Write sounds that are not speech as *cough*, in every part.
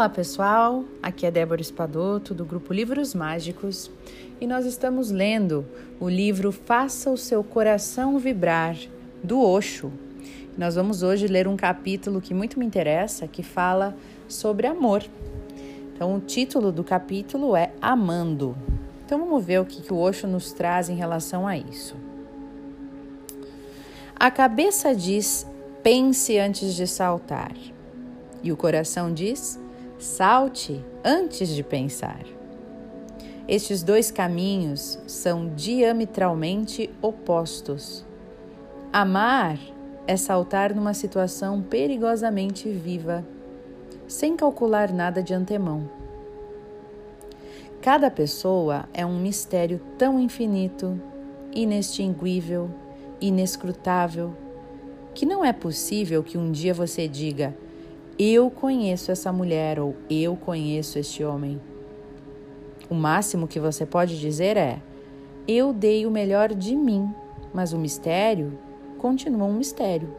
Olá pessoal, aqui é Débora Espadoto do grupo Livros Mágicos e nós estamos lendo o livro Faça o seu coração vibrar do Osho. Nós vamos hoje ler um capítulo que muito me interessa, que fala sobre amor. Então o título do capítulo é Amando. Então vamos ver o que, que o Osho nos traz em relação a isso. A cabeça diz: pense antes de saltar. E o coração diz: salte antes de pensar. Estes dois caminhos são diametralmente opostos. Amar é saltar numa situação perigosamente viva, sem calcular nada de antemão. Cada pessoa é um mistério tão infinito, inextinguível, inescrutável, que não é possível que um dia você diga: eu conheço essa mulher ou eu conheço este homem. O máximo que você pode dizer é: eu dei o melhor de mim, mas o mistério continua um mistério.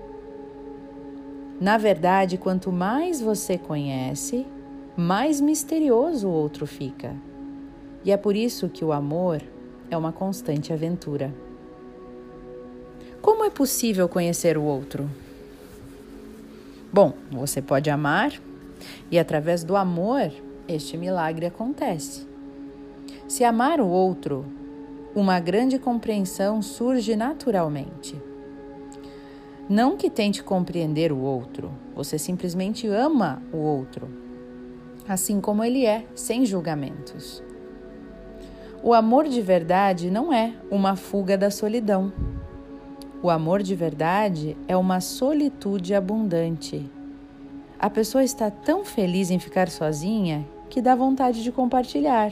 Na verdade, quanto mais você conhece, mais misterioso o outro fica. E é por isso que o amor é uma constante aventura. Como é possível conhecer o outro? Bom, você pode amar e através do amor este milagre acontece. Se amar o outro, uma grande compreensão surge naturalmente. Não que tente compreender o outro, você simplesmente ama o outro, assim como ele é, sem julgamentos. O amor de verdade não é uma fuga da solidão o amor de verdade é uma solitude abundante. A pessoa está tão feliz em ficar sozinha que dá vontade de compartilhar.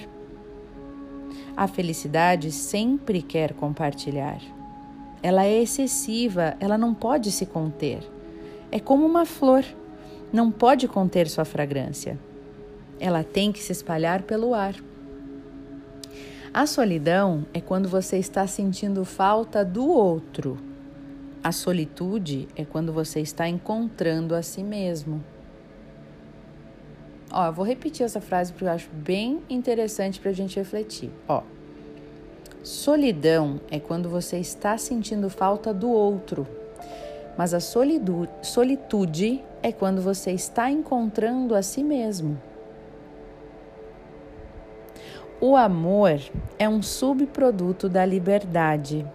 A felicidade sempre quer compartilhar. Ela é excessiva, ela não pode se conter. É como uma flor, não pode conter sua fragrância. Ela tem que se espalhar pelo ar. A solidão é quando você está sentindo falta do outro a solitude é quando você está encontrando a si mesmo. Ó, eu vou repetir essa frase porque eu acho bem interessante para a gente refletir. Ó, solidão é quando você está sentindo falta do outro, mas a solitude é quando você está encontrando a si mesmo. O amor é um subproduto da liberdade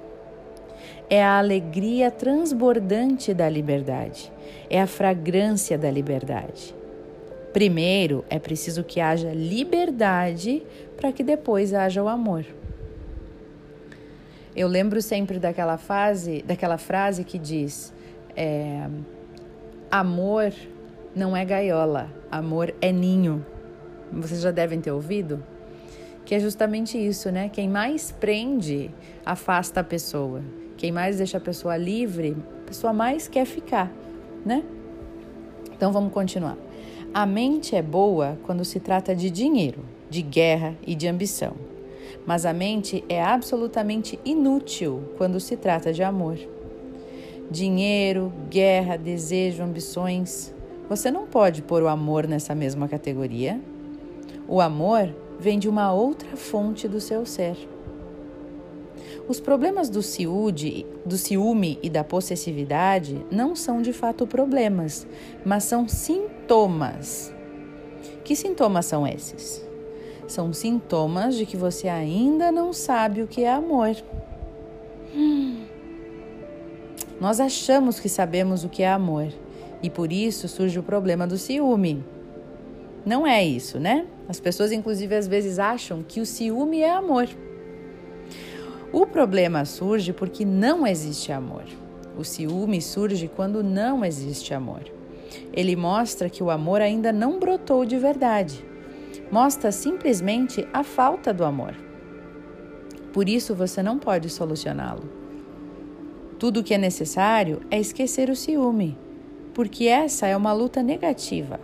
é a alegria transbordante da liberdade, é a fragrância da liberdade. Primeiro, é preciso que haja liberdade para que depois haja o amor. Eu lembro sempre daquela fase, daquela frase que diz: é, amor não é gaiola, amor é ninho. Vocês já devem ter ouvido? Que é justamente isso, né? Quem mais prende afasta a pessoa. Quem mais deixa a pessoa livre, a pessoa mais quer ficar, né? Então vamos continuar. A mente é boa quando se trata de dinheiro, de guerra e de ambição. Mas a mente é absolutamente inútil quando se trata de amor. Dinheiro, guerra, desejo, ambições. Você não pode pôr o amor nessa mesma categoria. O amor vem de uma outra fonte do seu ser. Os problemas do ciúde, do ciúme e da possessividade não são de fato problemas, mas são sintomas. Que sintomas são esses? São sintomas de que você ainda não sabe o que é amor. Hum. Nós achamos que sabemos o que é amor e por isso surge o problema do ciúme. Não é isso, né? As pessoas, inclusive, às vezes acham que o ciúme é amor. O problema surge porque não existe amor. O ciúme surge quando não existe amor. Ele mostra que o amor ainda não brotou de verdade. Mostra simplesmente a falta do amor. Por isso você não pode solucioná-lo. Tudo o que é necessário é esquecer o ciúme, porque essa é uma luta negativa.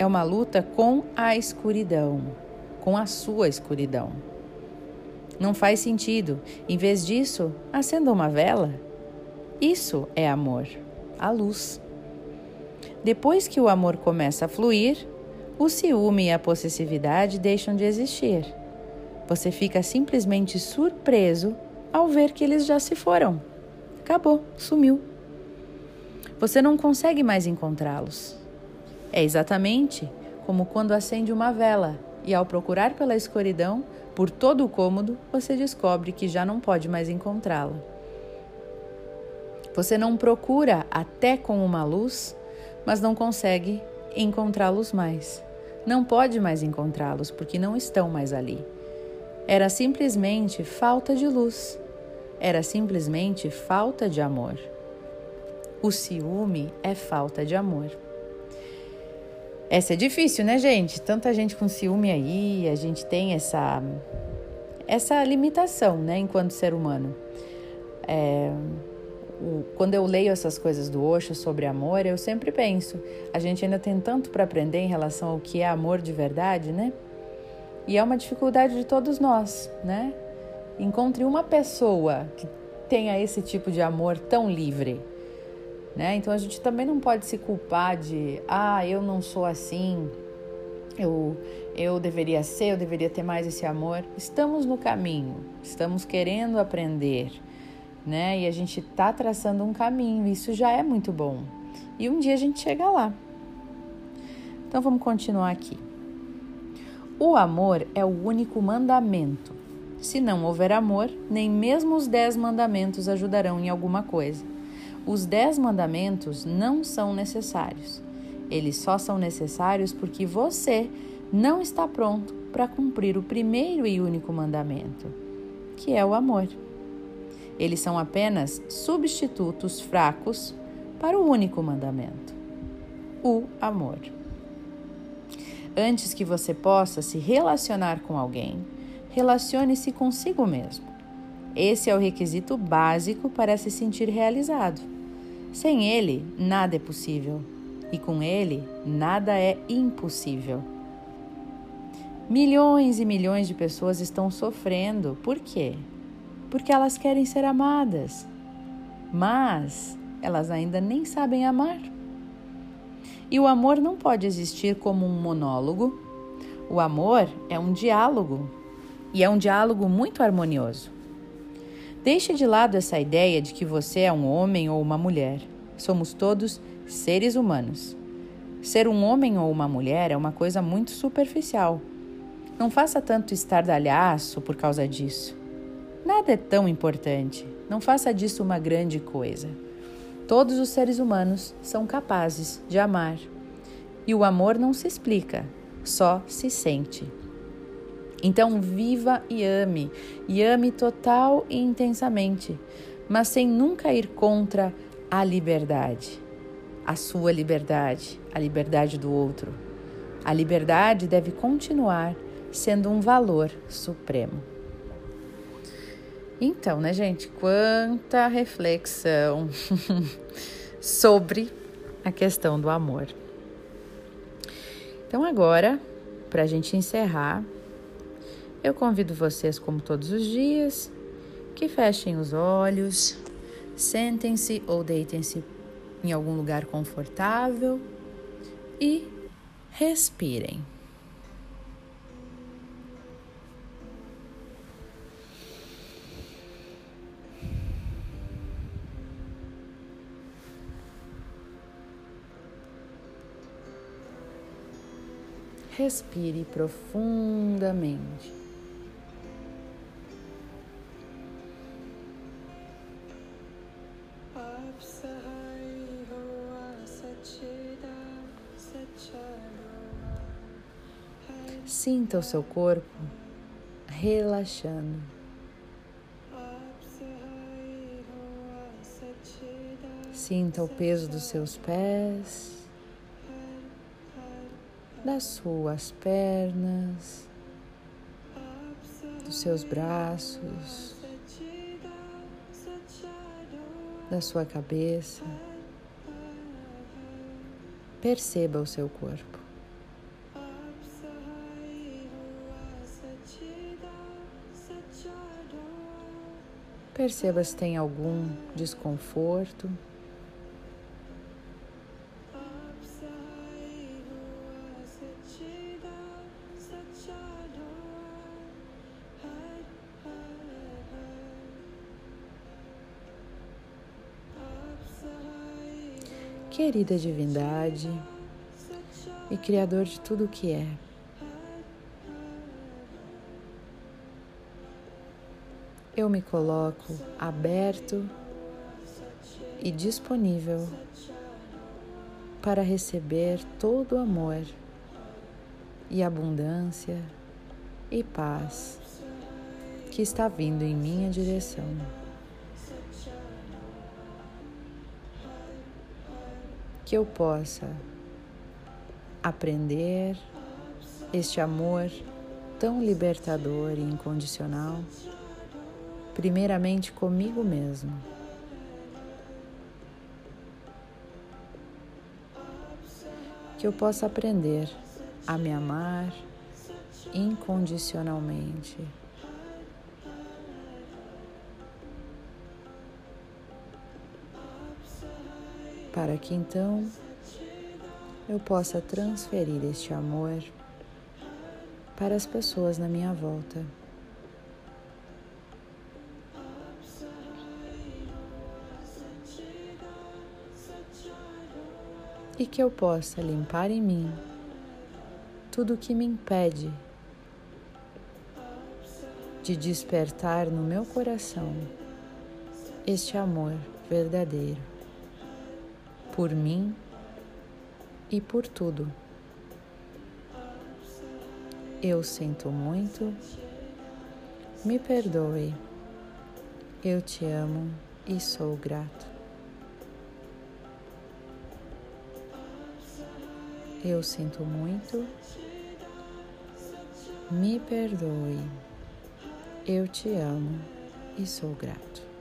É uma luta com a escuridão, com a sua escuridão. Não faz sentido. Em vez disso, acenda uma vela. Isso é amor, a luz. Depois que o amor começa a fluir, O ciúme e a possessividade deixam de existir. Você fica simplesmente surpreso ao ver que eles já se foram. Acabou, sumiu. Você não consegue mais encontrá-los. É exatamente como quando acende uma vela e, ao procurar pela escuridão por todo o cômodo, você descobre que já não pode mais encontrá-la. Você não procura até com uma luz, mas não consegue encontrá-los mais. Não pode mais encontrá-los porque não estão mais ali. Era simplesmente falta de luz. Era simplesmente falta de amor. O ciúme é falta de amor. Essa é difícil, né, gente? Tanta gente com ciúme aí, a gente tem essa essa limitação, né, enquanto ser humano. É, o, quando eu leio essas coisas do Osho sobre amor, eu sempre penso, a gente ainda tem tanto para aprender em relação ao que é amor de verdade, né? E é uma dificuldade de todos nós, né? Encontre uma pessoa que tenha esse tipo de amor tão livre, né? Então a gente também não pode se culpar de, ah, eu não sou assim, eu, eu deveria ser, eu deveria ter mais esse amor. Estamos no caminho, estamos querendo aprender, né? E a gente está traçando um caminho, isso já é muito bom. E um dia a gente chega lá. Então vamos continuar aqui. O amor é o único mandamento. Se não houver amor, nem mesmo os dez mandamentos ajudarão em alguma coisa. Os dez mandamentos não são necessários. Eles só são necessários porque você não está pronto para cumprir o primeiro e único mandamento, que é o amor. Eles são apenas substitutos fracos para o único mandamento, o amor. Antes que você possa se relacionar com alguém, relacione-se consigo mesmo. Esse é o requisito básico para se sentir realizado. Sem ele, nada é possível, e com ele, nada é impossível. Milhões e milhões de pessoas estão sofrendo. Por quê? Porque elas querem ser amadas, mas elas ainda nem sabem amar. E o amor não pode existir como um monólogo. O amor é um diálogo, e é um diálogo muito harmonioso. Deixe de lado essa ideia de que você é um homem ou uma mulher. Somos todos seres humanos. Ser um homem ou uma mulher é uma coisa muito superficial. Não faça tanto estardalhaço por causa disso. Nada é tão importante. Não faça disso uma grande coisa. Todos os seres humanos são capazes de amar. E o amor não se explica, só se sente. Então, viva e ame, e ame total e intensamente, mas sem nunca ir contra a liberdade, a sua liberdade, a liberdade do outro. A liberdade deve continuar sendo um valor supremo. Então, né, gente, quanta reflexão *laughs* sobre a questão do amor. Então, agora, para a gente encerrar, eu convido vocês, como todos os dias, que fechem os olhos, sentem-se ou deitem-se em algum lugar confortável e respirem. Respire profundamente. Sinta o seu corpo relaxando. Sinta o peso dos seus pés, das suas pernas, dos seus braços, da sua cabeça. Perceba o seu corpo. Perceba se tem algum desconforto. Querida divindade e criador de tudo o que é, Eu me coloco aberto e disponível para receber todo o amor e abundância e paz que está vindo em minha direção. Que eu possa aprender este amor tão libertador e incondicional, primeiramente comigo mesmo. Que eu possa aprender a me amar incondicionalmente. Para que então eu possa transferir este amor para as pessoas na minha volta. E que eu possa limpar em mim tudo o que me impede de despertar no meu coração este amor verdadeiro por mim e por tudo. Eu sinto muito, me perdoe, eu te amo e sou grato. Eu sinto muito, me perdoe, eu te amo e sou grato.